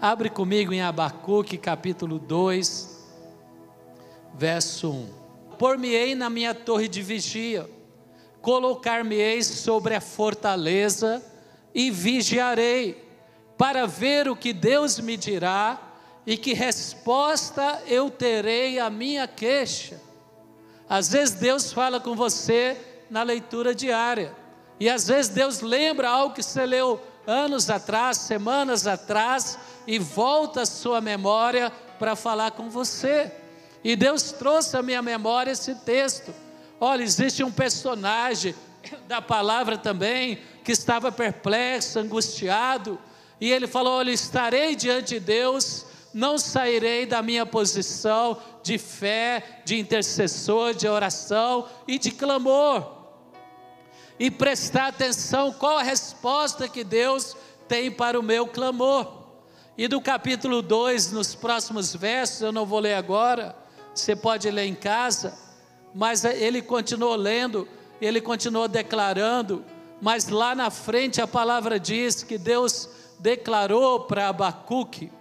Abre comigo em Abacuque, capítulo 2, verso 1. Por-me-ei na minha torre de vigia, colocar-me-ei sobre a fortaleza e vigiarei, para ver o que Deus me dirá e que resposta eu terei à minha queixa. Às vezes Deus fala com você na leitura diária, e às vezes Deus lembra algo que você leu anos atrás, semanas atrás, e volta a sua memória para falar com você. E Deus trouxe à minha memória esse texto. Olha, existe um personagem da palavra também que estava perplexo, angustiado, e ele falou: Olha, estarei diante de Deus, não sairei da minha posição de fé, de intercessor, de oração e de clamor e prestar atenção qual a resposta que Deus tem para o meu clamor. E do capítulo 2, nos próximos versos, eu não vou ler agora, você pode ler em casa, mas ele continuou lendo, ele continuou declarando, mas lá na frente a palavra diz que Deus declarou para Abacuque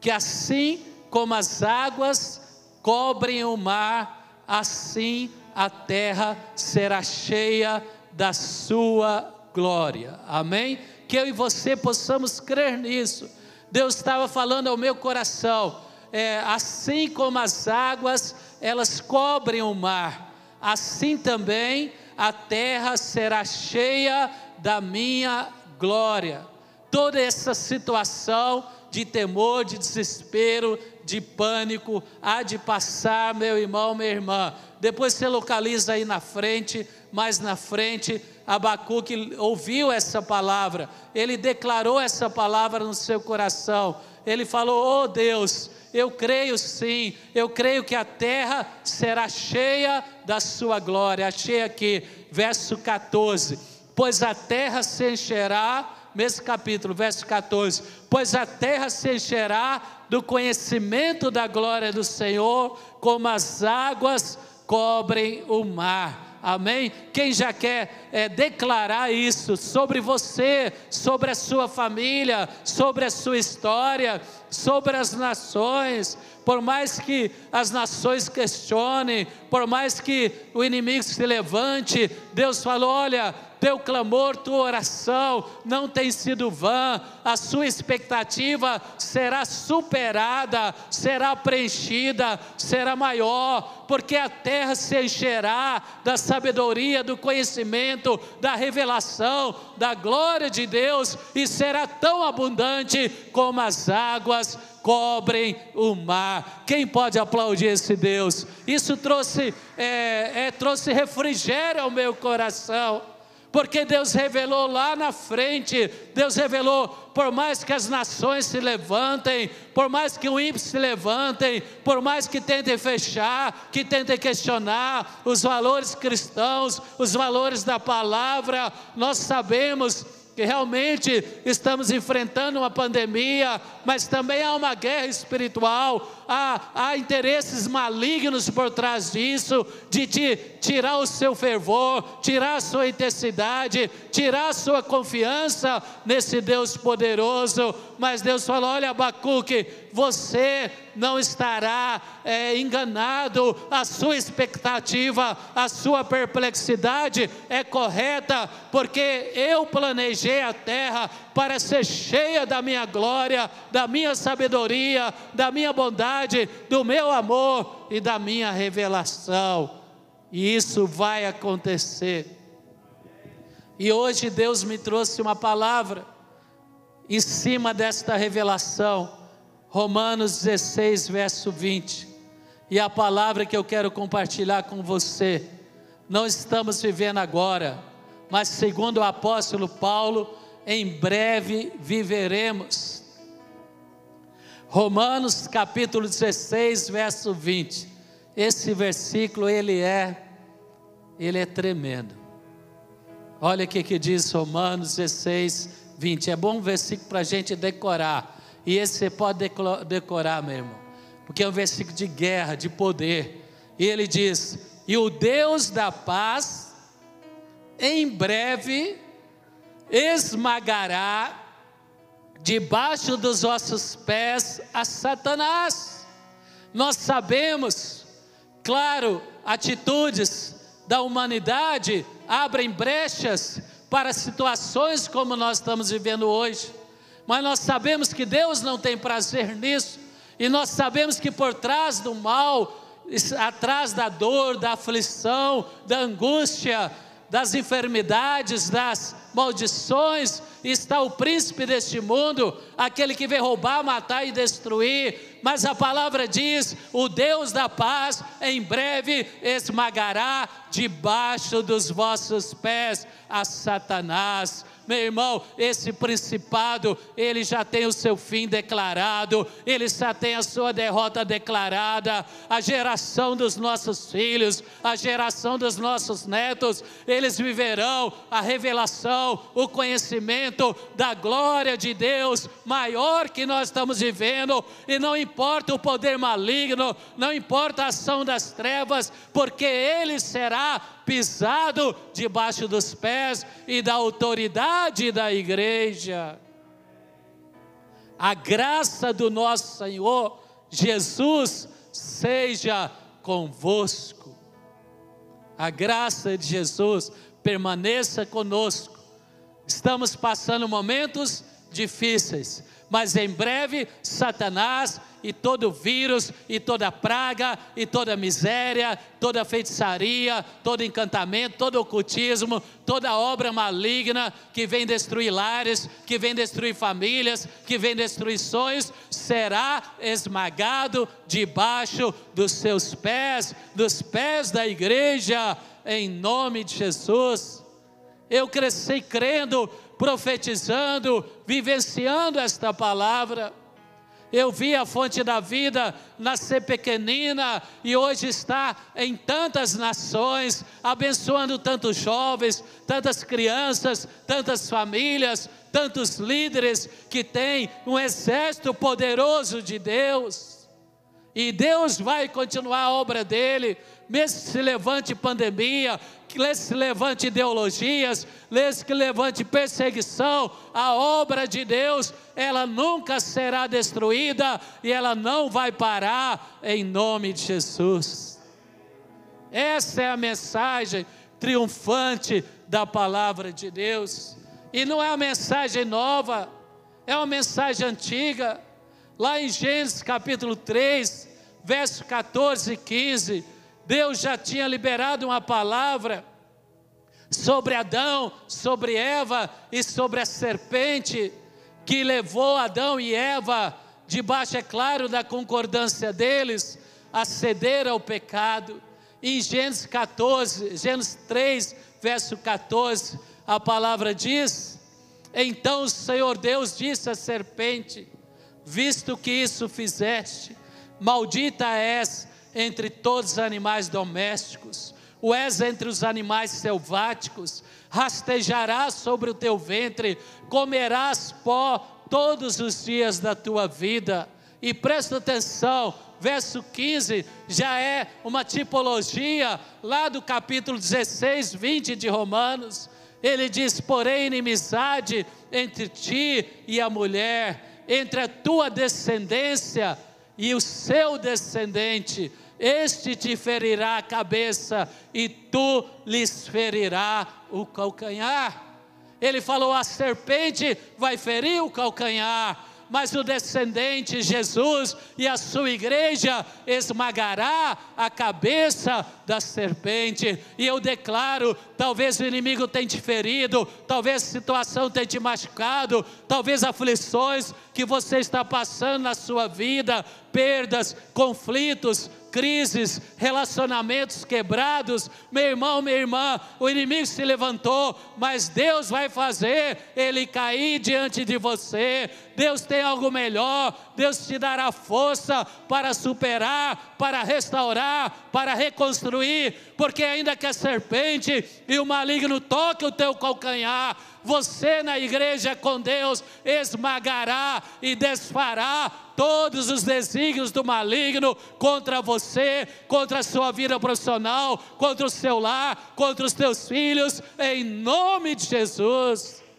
que assim como as águas cobrem o mar, assim a terra será cheia da sua glória. Amém? Que eu e você possamos crer nisso. Deus estava falando ao meu coração, é, assim como as águas elas cobrem o mar, assim também a terra será cheia da minha glória. Toda essa situação de temor, de desespero, de pânico, há de passar, meu irmão, minha irmã. Depois você localiza aí na frente mais na frente, Abacuque ouviu essa palavra, ele declarou essa palavra no seu coração. Ele falou: Oh Deus, eu creio sim, eu creio que a terra será cheia da sua glória. Achei aqui, verso 14: Pois a terra se encherá, mesmo capítulo, verso 14: Pois a terra se encherá do conhecimento da glória do Senhor, como as águas cobrem o mar amém? Quem já quer é, declarar isso sobre você, sobre a sua família, sobre a sua história, sobre as nações, por mais que as nações questionem, por mais que o inimigo se levante, Deus falou: olha, teu clamor, tua oração não tem sido vã, a sua expectativa será superada, será preenchida, será maior, porque a terra se encherá da sabedoria, do conhecimento, da revelação, da glória de Deus e será tão abundante como as águas cobrem o mar. Quem pode aplaudir esse Deus? Isso trouxe, é, é, trouxe refrigério ao meu coração porque Deus revelou lá na frente, Deus revelou, por mais que as nações se levantem, por mais que o ímpio se levantem, por mais que tentem fechar, que tentem questionar os valores cristãos, os valores da palavra, nós sabemos que realmente estamos enfrentando uma pandemia, mas também há uma guerra espiritual, há, há interesses malignos por trás disso, de te tirar o seu fervor, tirar a sua intensidade, tirar a sua confiança nesse Deus poderoso. Mas Deus falou: olha, Abacuque, você não estará é, enganado, a sua expectativa, a sua perplexidade é correta, porque eu planejei a terra para ser cheia da minha glória, da minha sabedoria, da minha bondade, do meu amor e da minha revelação. E isso vai acontecer. E hoje Deus me trouxe uma palavra em cima desta revelação, Romanos 16, verso 20. E a palavra que eu quero compartilhar com você, não estamos vivendo agora, mas segundo o apóstolo Paulo, em breve viveremos. Romanos capítulo 16, verso 20. Esse versículo ele é ele é tremendo. Olha o que, que diz Romanos 16, 20. É bom versículo para a gente decorar. E esse você pode decorar, meu irmão. Porque é um versículo de guerra, de poder. E ele diz: E o Deus da paz, em breve, esmagará debaixo dos vossos pés a Satanás. Nós sabemos, claro, atitudes da humanidade abrem brechas para situações como nós estamos vivendo hoje, mas nós sabemos que Deus não tem prazer nisso, e nós sabemos que por trás do mal, atrás da dor, da aflição, da angústia, das enfermidades, das maldições, está o príncipe deste mundo, aquele que veio roubar, matar e destruir. Mas a palavra diz: o Deus da paz em breve esmagará debaixo dos vossos pés a Satanás. Meu irmão, esse principado, ele já tem o seu fim declarado, ele já tem a sua derrota declarada. A geração dos nossos filhos, a geração dos nossos netos, eles viverão a revelação, o conhecimento da glória de Deus maior que nós estamos vivendo, e não importa o poder maligno, não importa a ação das trevas, porque ele será pisado debaixo dos pés e da autoridade da igreja. A graça do nosso Senhor Jesus seja convosco. A graça de Jesus permaneça conosco. Estamos passando momentos difíceis, mas em breve Satanás e todo vírus, e toda praga, e toda miséria, toda feitiçaria, todo encantamento, todo ocultismo, toda obra maligna que vem destruir lares, que vem destruir famílias, que vem destruir sonhos, será esmagado debaixo dos seus pés, dos pés da igreja, em nome de Jesus. Eu cresci crendo, profetizando, vivenciando esta palavra. Eu vi a fonte da vida nascer pequenina e hoje está em tantas nações, abençoando tantos jovens, tantas crianças, tantas famílias, tantos líderes que têm um exército poderoso de Deus. E Deus vai continuar a obra dele, mesmo que se levante pandemia, que se levante ideologias, mesmo que levante perseguição, a obra de Deus, ela nunca será destruída e ela não vai parar em nome de Jesus. Essa é a mensagem triunfante da palavra de Deus. E não é uma mensagem nova, é uma mensagem antiga. Lá em Gênesis capítulo 3, verso 14 e 15, Deus já tinha liberado uma palavra sobre Adão, sobre Eva e sobre a serpente que levou Adão e Eva, debaixo, é claro, da concordância deles, a ceder ao pecado. Em Gênesis 14, Gênesis 3, verso 14, a palavra diz: Então o Senhor Deus disse à serpente: Visto que isso fizeste, maldita és entre todos os animais domésticos, o és entre os animais selváticos, rastejarás sobre o teu ventre, comerás pó todos os dias da tua vida. E presta atenção, verso 15 já é uma tipologia lá do capítulo 16, 20 de Romanos. Ele diz: porém, inimizade entre ti e a mulher, entre a tua descendência e o seu descendente, este te ferirá a cabeça e tu lhes ferirá o calcanhar. Ele falou: a serpente vai ferir o calcanhar, mas o descendente Jesus e a sua igreja esmagará a cabeça da serpente. E eu declaro: talvez o inimigo tenha te ferido, talvez a situação tenha te machucado, talvez aflições que você está passando na sua vida, perdas, conflitos, crises, relacionamentos quebrados. Meu irmão, minha irmã, o inimigo se levantou, mas Deus vai fazer ele cair diante de você. Deus tem algo melhor, Deus te dará força para superar, para restaurar, para reconstruir, porque ainda que a serpente e o maligno toquem o teu calcanhar, você na igreja com Deus esmagará e desfará todos os desígnios do maligno contra você, contra a sua vida profissional, contra o seu lar, contra os teus filhos, em nome de Jesus.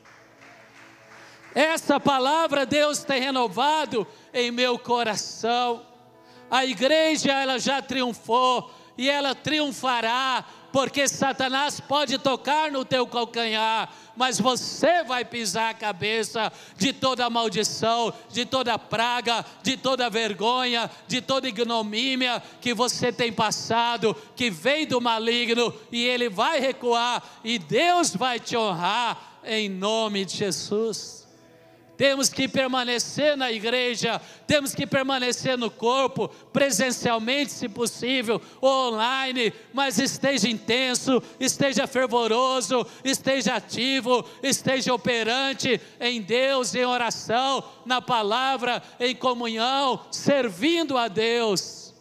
Essa palavra Deus tem renovado em meu coração. A igreja ela já triunfou e ela triunfará, porque Satanás pode tocar no teu calcanhar, mas você vai pisar a cabeça de toda maldição, de toda praga, de toda vergonha, de toda ignomínia que você tem passado, que vem do maligno, e ele vai recuar, e Deus vai te honrar em nome de Jesus temos que permanecer na igreja, temos que permanecer no corpo, presencialmente, se possível, ou online, mas esteja intenso, esteja fervoroso, esteja ativo, esteja operante em Deus, em oração, na palavra, em comunhão, servindo a Deus,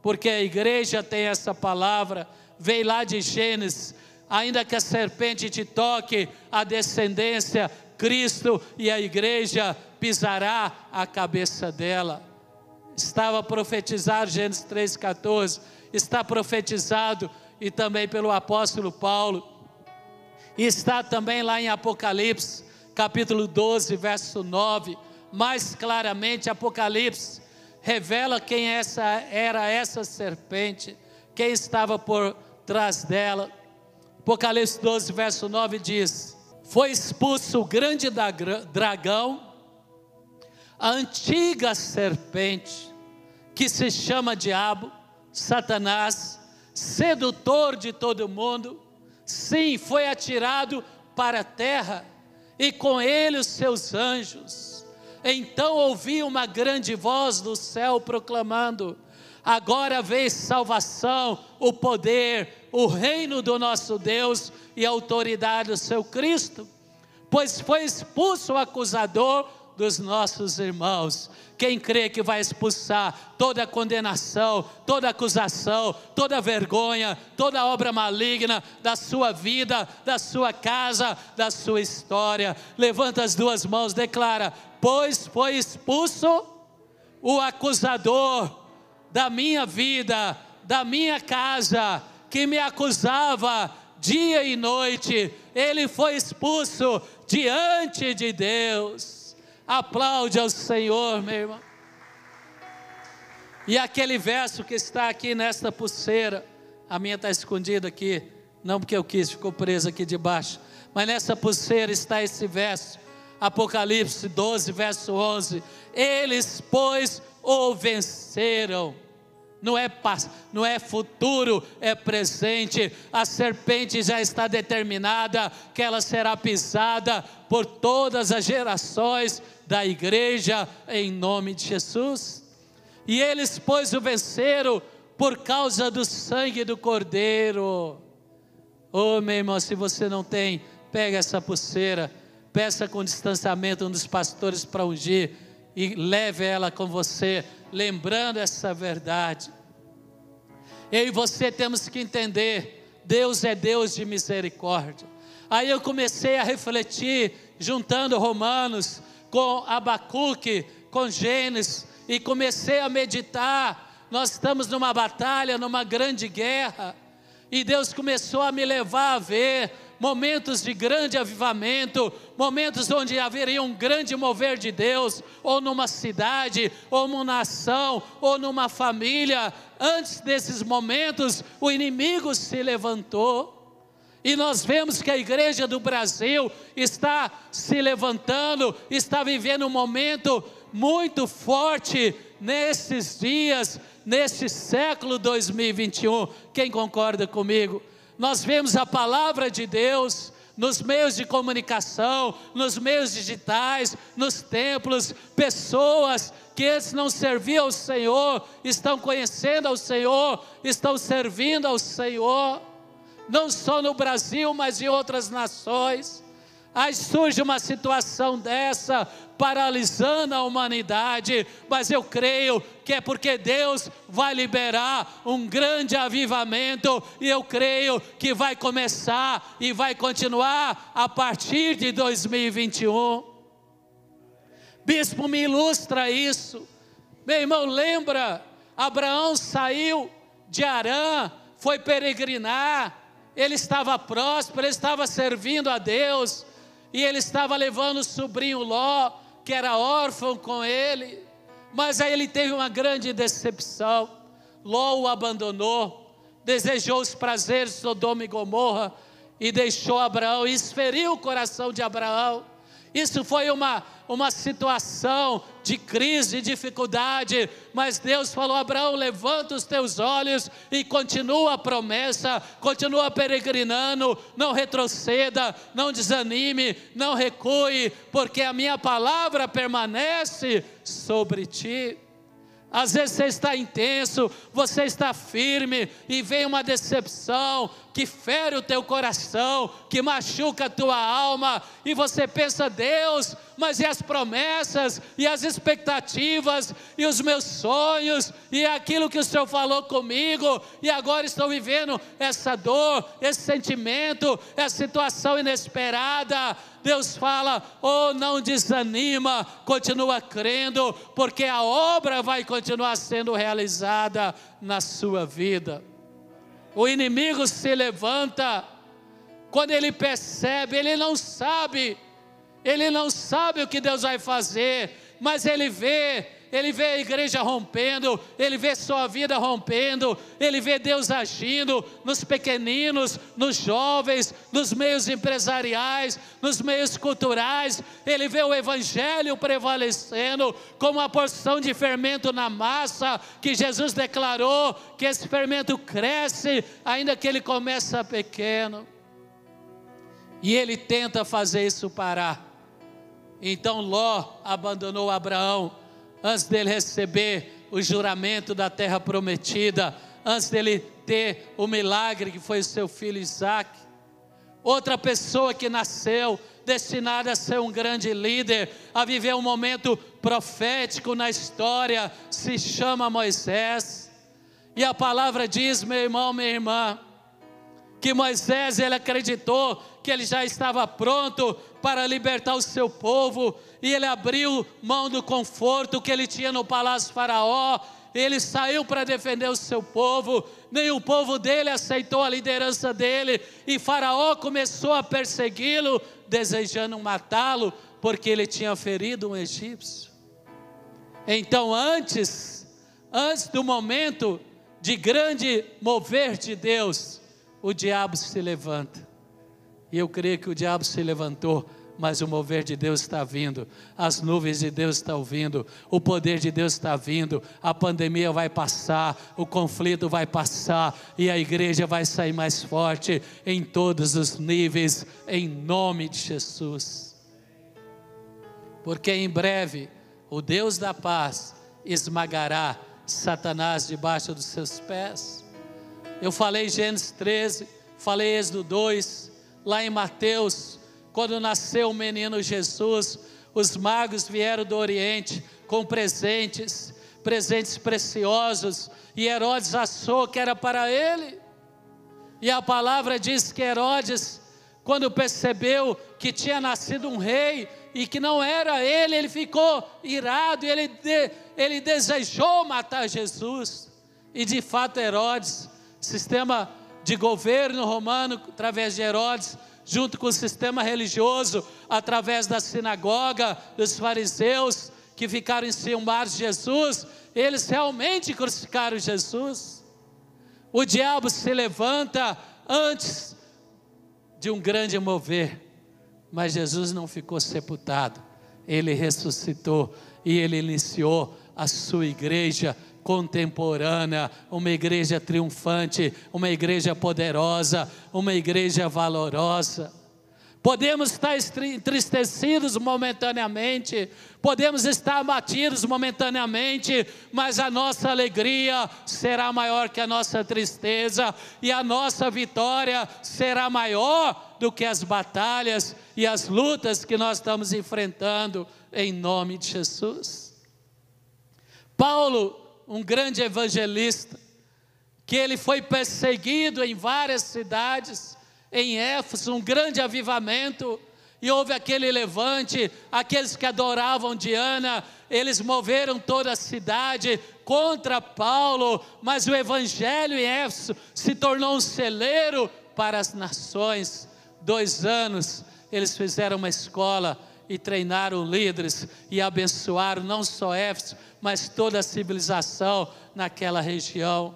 porque a igreja tem essa palavra, vem lá de Gênesis ainda que a serpente te toque, a descendência Cristo e a igreja pisará a cabeça dela. Estava profetizado, Gênesis 3,14, está profetizado e também pelo apóstolo Paulo, e está também lá em Apocalipse, capítulo 12, verso 9, mais claramente Apocalipse revela quem essa era essa serpente, quem estava por trás dela. Apocalipse 12, verso 9 diz: foi expulso o grande dragão, a antiga serpente, que se chama Diabo, Satanás, sedutor de todo mundo, sim, foi atirado para a terra, e com ele os seus anjos. Então ouvi uma grande voz do céu proclamando: Agora vem salvação, o poder, o reino do nosso Deus e a autoridade do seu Cristo, pois foi expulso o acusador dos nossos irmãos. Quem crê que vai expulsar toda condenação, toda acusação, toda vergonha, toda obra maligna da sua vida, da sua casa, da sua história. Levanta as duas mãos, declara: Pois foi expulso o acusador da minha vida, da minha casa, que me acusava dia e noite, ele foi expulso diante de Deus. Aplaude ao Senhor, meu irmão. E aquele verso que está aqui nesta pulseira, a minha está escondida aqui, não porque eu quis, ficou preso aqui debaixo, mas nessa pulseira está esse verso, Apocalipse 12, verso 11: Eles, pois, o venceram não é, não é futuro, é presente. A serpente já está determinada que ela será pisada por todas as gerações da igreja, em nome de Jesus. E eles, pois, o venceram por causa do sangue do Cordeiro. Oh, meu irmão, se você não tem, pega essa pulseira, peça com distanciamento um dos pastores para ungir e leve ela com você, lembrando essa verdade. Eu e você temos que entender: Deus é Deus de misericórdia. Aí eu comecei a refletir, juntando Romanos com Abacuque, com Gênesis, e comecei a meditar. Nós estamos numa batalha, numa grande guerra, e Deus começou a me levar a ver momentos de grande avivamento, momentos onde haveria um grande mover de Deus, ou numa cidade, ou numa nação, ou numa família. Antes desses momentos, o inimigo se levantou. E nós vemos que a igreja do Brasil está se levantando, está vivendo um momento muito forte nesses dias, nesse século 2021. Quem concorda comigo? Nós vemos a palavra de Deus nos meios de comunicação, nos meios digitais, nos templos, pessoas que antes não serviam ao Senhor, estão conhecendo ao Senhor, estão servindo ao Senhor, não só no Brasil, mas em outras nações. Aí surge uma situação dessa, paralisando a humanidade, mas eu creio que é porque Deus vai liberar um grande avivamento, e eu creio que vai começar e vai continuar a partir de 2021. Bispo me ilustra isso. Meu irmão, lembra? Abraão saiu de Arã, foi peregrinar, ele estava próspero, ele estava servindo a Deus e ele estava levando o sobrinho Ló, que era órfão com ele, mas aí ele teve uma grande decepção. Ló o abandonou, desejou os prazeres de Sodoma e Gomorra e deixou Abraão, e esferiu o coração de Abraão. Isso foi uma, uma situação de crise, de dificuldade, mas Deus falou: Abraão, levanta os teus olhos e continua a promessa, continua peregrinando, não retroceda, não desanime, não recue, porque a minha palavra permanece sobre ti. Às vezes você está intenso, você está firme e vem uma decepção que fere o teu coração, que machuca a tua alma, e você pensa, Deus, mas e as promessas, e as expectativas, e os meus sonhos, e aquilo que o Senhor falou comigo, e agora estou vivendo essa dor, esse sentimento, essa situação inesperada. Deus fala: oh, não desanima, continua crendo, porque a obra vai continuar sendo realizada na sua vida. O inimigo se levanta, quando ele percebe, ele não sabe, ele não sabe o que Deus vai fazer, mas ele vê ele vê a igreja rompendo, ele vê sua vida rompendo, ele vê Deus agindo nos pequeninos, nos jovens, nos meios empresariais, nos meios culturais, ele vê o evangelho prevalecendo como uma porção de fermento na massa, que Jesus declarou que esse fermento cresce, ainda que ele começa pequeno. E ele tenta fazer isso parar. Então Ló abandonou Abraão antes dele receber o juramento da terra prometida, antes dele ter o milagre que foi o seu filho Isaac. Outra pessoa que nasceu destinada a ser um grande líder, a viver um momento profético na história, se chama Moisés. E a palavra diz, meu irmão, minha irmã, que Moisés ele acreditou que ele já estava pronto para libertar o seu povo, e ele abriu mão do conforto que ele tinha no palácio Faraó, ele saiu para defender o seu povo, nem o povo dele aceitou a liderança dele, e Faraó começou a persegui-lo, desejando matá-lo, porque ele tinha ferido um egípcio. Então, antes, antes do momento de grande mover de Deus, o diabo se levanta. E eu creio que o diabo se levantou mas o mover de Deus está vindo, as nuvens de Deus estão vindo, o poder de Deus está vindo, a pandemia vai passar, o conflito vai passar. E a igreja vai sair mais forte em todos os níveis, em nome de Jesus. Porque em breve o Deus da paz esmagará Satanás debaixo dos seus pés. Eu falei Gênesis 13, falei Êxodo 2, lá em Mateus quando nasceu o menino Jesus, os magos vieram do Oriente com presentes, presentes preciosos, e Herodes achou que era para ele. E a palavra diz que Herodes, quando percebeu que tinha nascido um rei e que não era ele, ele ficou irado e ele, de, ele desejou matar Jesus. E de fato, Herodes, sistema de governo romano, através de Herodes, junto com o sistema religioso, através da sinagoga, dos fariseus que ficaram enciumados de Jesus, eles realmente crucificaram Jesus. O diabo se levanta antes de um grande mover, mas Jesus não ficou sepultado, ele ressuscitou e ele iniciou a sua igreja contemporânea, uma igreja triunfante, uma igreja poderosa, uma igreja valorosa. Podemos estar entristecidos momentaneamente, podemos estar abatidos momentaneamente, mas a nossa alegria será maior que a nossa tristeza, e a nossa vitória será maior do que as batalhas e as lutas que nós estamos enfrentando, em nome de Jesus. Paulo um grande evangelista, que ele foi perseguido em várias cidades, em Éfeso, um grande avivamento, e houve aquele levante, aqueles que adoravam Diana, eles moveram toda a cidade contra Paulo, mas o evangelho em Éfeso se tornou um celeiro para as nações. Dois anos eles fizeram uma escola e treinaram líderes e abençoaram não só Éfeso, mas toda a civilização naquela região.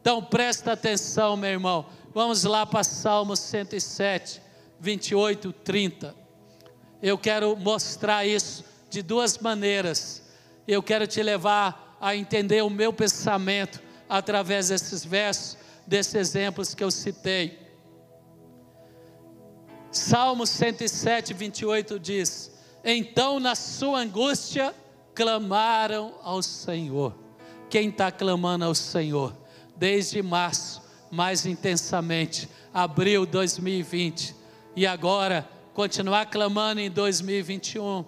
Então presta atenção, meu irmão. Vamos lá para Salmo 107, 28, 30. Eu quero mostrar isso de duas maneiras. Eu quero te levar a entender o meu pensamento através desses versos, desses exemplos que eu citei. Salmo 107, 28 diz: Então na sua angústia clamaram ao Senhor. Quem está clamando ao Senhor? Desde março, mais intensamente, abril 2020, e agora continuar clamando em 2021.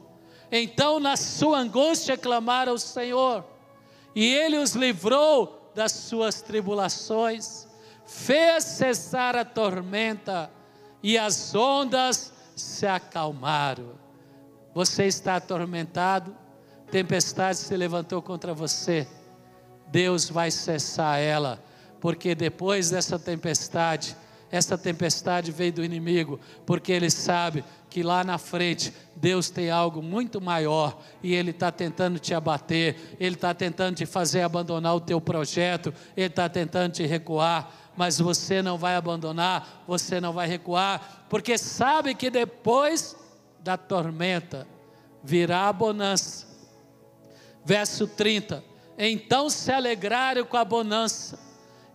Então na sua angústia clamaram ao Senhor, e Ele os livrou das suas tribulações, fez cessar a tormenta, e as ondas se acalmaram. Você está atormentado, tempestade se levantou contra você. Deus vai cessar ela, porque depois dessa tempestade, essa tempestade veio do inimigo, porque ele sabe que lá na frente Deus tem algo muito maior e Ele está tentando te abater, Ele está tentando te fazer abandonar o teu projeto, Ele está tentando te recuar mas você não vai abandonar, você não vai recuar, porque sabe que depois da tormenta virá a bonança. Verso 30: Então se alegraram com a bonança,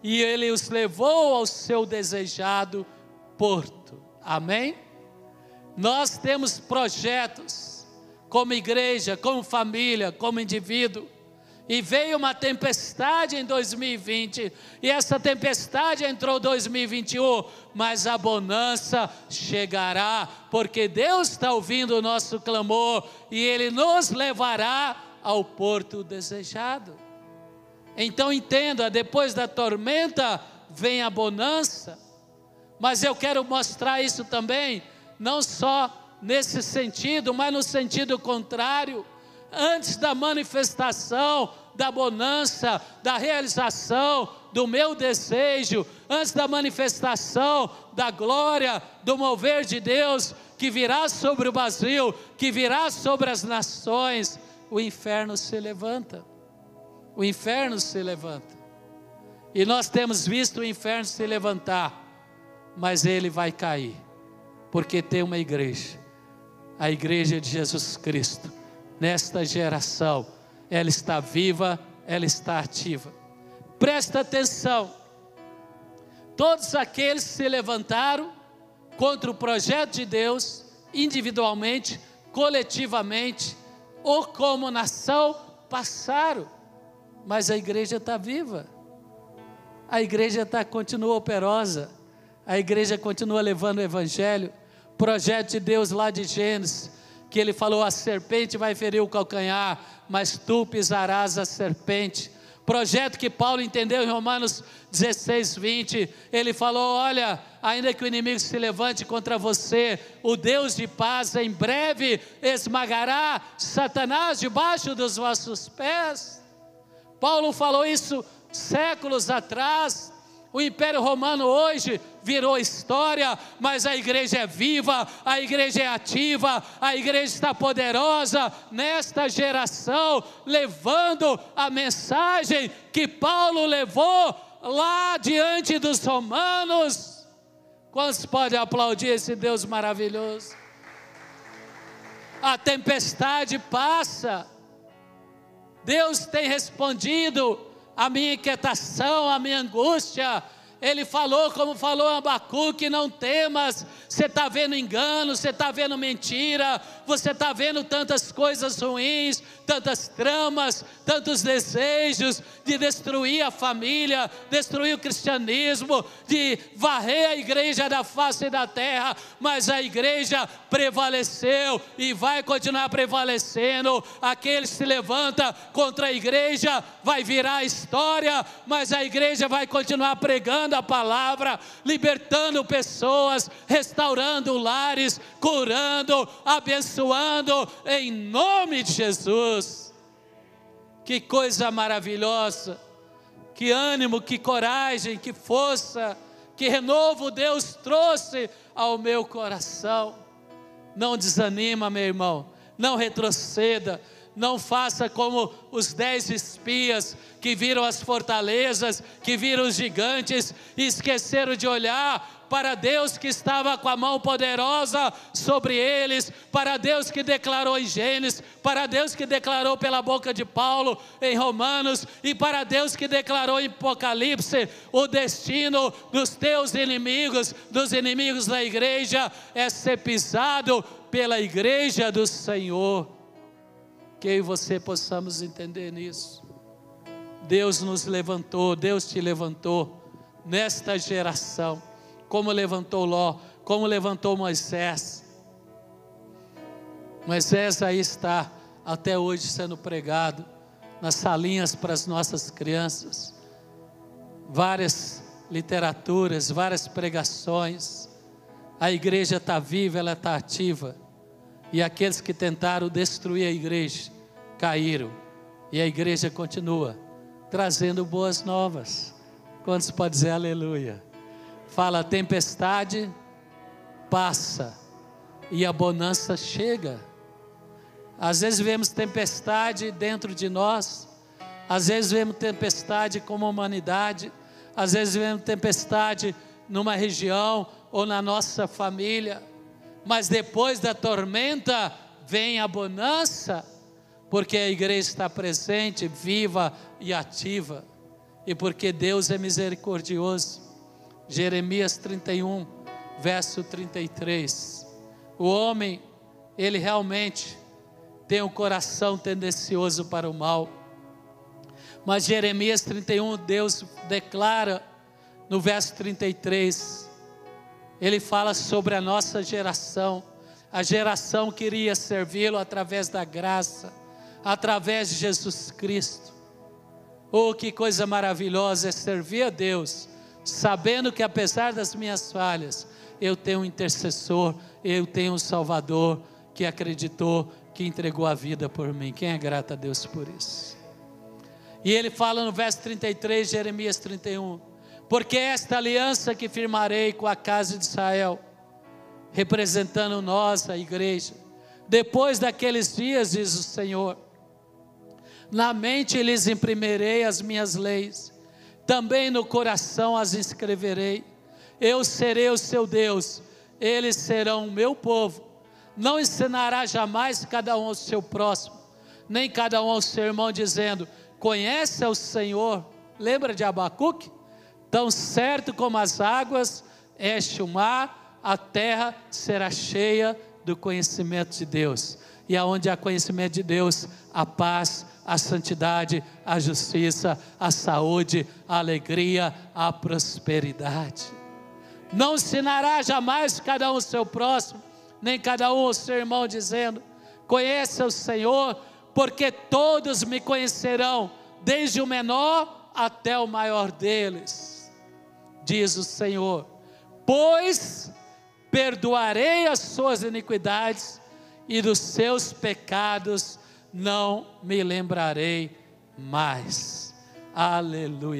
e ele os levou ao seu desejado porto. Amém? Nós temos projetos, como igreja, como família, como indivíduo, e veio uma tempestade em 2020, e essa tempestade entrou em 2021, mas a bonança chegará, porque Deus está ouvindo o nosso clamor e Ele nos levará ao porto desejado. Então entenda: depois da tormenta vem a bonança, mas eu quero mostrar isso também, não só nesse sentido, mas no sentido contrário antes da manifestação da bonança, da realização do meu desejo, antes da manifestação da glória, do mover de Deus que virá sobre o Brasil, que virá sobre as nações, o inferno se levanta. O inferno se levanta. E nós temos visto o inferno se levantar, mas ele vai cair, porque tem uma igreja, a igreja de Jesus Cristo nesta geração. Ela está viva, ela está ativa. Presta atenção. Todos aqueles que se levantaram contra o projeto de Deus, individualmente, coletivamente ou como nação, passaram. Mas a igreja está viva. A igreja tá, continua operosa. A igreja continua levando o evangelho. Projeto de Deus lá de Gênesis que ele falou: a serpente vai ferir o calcanhar, mas tu pisarás a serpente. Projeto que Paulo entendeu em Romanos 16, 20. Ele falou: Olha, ainda que o inimigo se levante contra você, o Deus de paz em breve esmagará Satanás debaixo dos vossos pés. Paulo falou isso séculos atrás. O Império Romano hoje virou história, mas a igreja é viva, a igreja é ativa, a igreja está poderosa nesta geração, levando a mensagem que Paulo levou lá diante dos romanos. Quantos podem aplaudir esse Deus maravilhoso? A tempestade passa, Deus tem respondido a minha inquietação, a minha angústia. Ele falou, como falou Abacuque: não temas, você está vendo engano, você está vendo mentira, você está vendo tantas coisas ruins, tantas tramas, tantos desejos de destruir a família, destruir o cristianismo, de varrer a igreja da face da terra, mas a igreja prevaleceu e vai continuar prevalecendo. Aquele que se levanta contra a igreja vai virar história, mas a igreja vai continuar pregando a palavra, libertando pessoas, restaurando lares, curando, abençoando, em nome de Jesus. Que coisa maravilhosa, que ânimo, que coragem, que força, que renovo Deus trouxe ao meu coração. Não desanima, meu irmão. Não retroceda. Não faça como os dez espias que viram as fortalezas, que viram os gigantes e esqueceram de olhar para Deus que estava com a mão poderosa sobre eles, para Deus que declarou em Gênesis, para Deus que declarou pela boca de Paulo em Romanos, e para Deus que declarou em Apocalipse: o destino dos teus inimigos, dos inimigos da igreja, é ser pisado pela igreja do Senhor. Que eu e você possamos entender nisso. Deus nos levantou, Deus te levantou nesta geração como levantou Ló, como levantou Moisés. Moisés aí está até hoje sendo pregado nas salinhas para as nossas crianças. Várias literaturas, várias pregações. A igreja está viva, ela está ativa. E aqueles que tentaram destruir a igreja caíram. E a igreja continua trazendo boas novas. Quantos podem dizer aleluia? fala: tempestade passa e a bonança chega. Às vezes vemos tempestade dentro de nós, às vezes vemos tempestade como humanidade, às vezes vemos tempestade numa região ou na nossa família, mas depois da tormenta vem a bonança, porque a igreja está presente, viva e ativa, e porque Deus é misericordioso. Jeremias 31, verso 33. O homem, ele realmente tem um coração tendencioso para o mal. Mas Jeremias 31, Deus declara no verso 33, ele fala sobre a nossa geração, a geração que iria servi-lo através da graça, através de Jesus Cristo. Oh, que coisa maravilhosa é servir a Deus sabendo que apesar das minhas falhas, eu tenho um intercessor, eu tenho um Salvador que acreditou, que entregou a vida por mim. Quem é grato a Deus por isso? E ele fala no verso 33, Jeremias 31, porque esta aliança que firmarei com a casa de Israel, representando nós, a igreja, depois daqueles dias, diz o Senhor, na mente lhes imprimirei as minhas leis, também no coração as escreverei. Eu serei o seu Deus, eles serão o meu povo. Não ensinará jamais cada um ao seu próximo, nem cada um ao seu irmão, dizendo: Conhece o Senhor. Lembra de Abacuque? Tão certo como as águas enche o mar, a terra será cheia do conhecimento de Deus. E aonde há conhecimento de Deus, a paz a santidade, a justiça, a saúde, a alegria, a prosperidade. Não ensinará jamais cada um o seu próximo, nem cada um o seu irmão, dizendo: Conheça o Senhor, porque todos me conhecerão, desde o menor até o maior deles, diz o Senhor. Pois perdoarei as suas iniquidades e dos seus pecados não me lembrarei mais. Aleluia.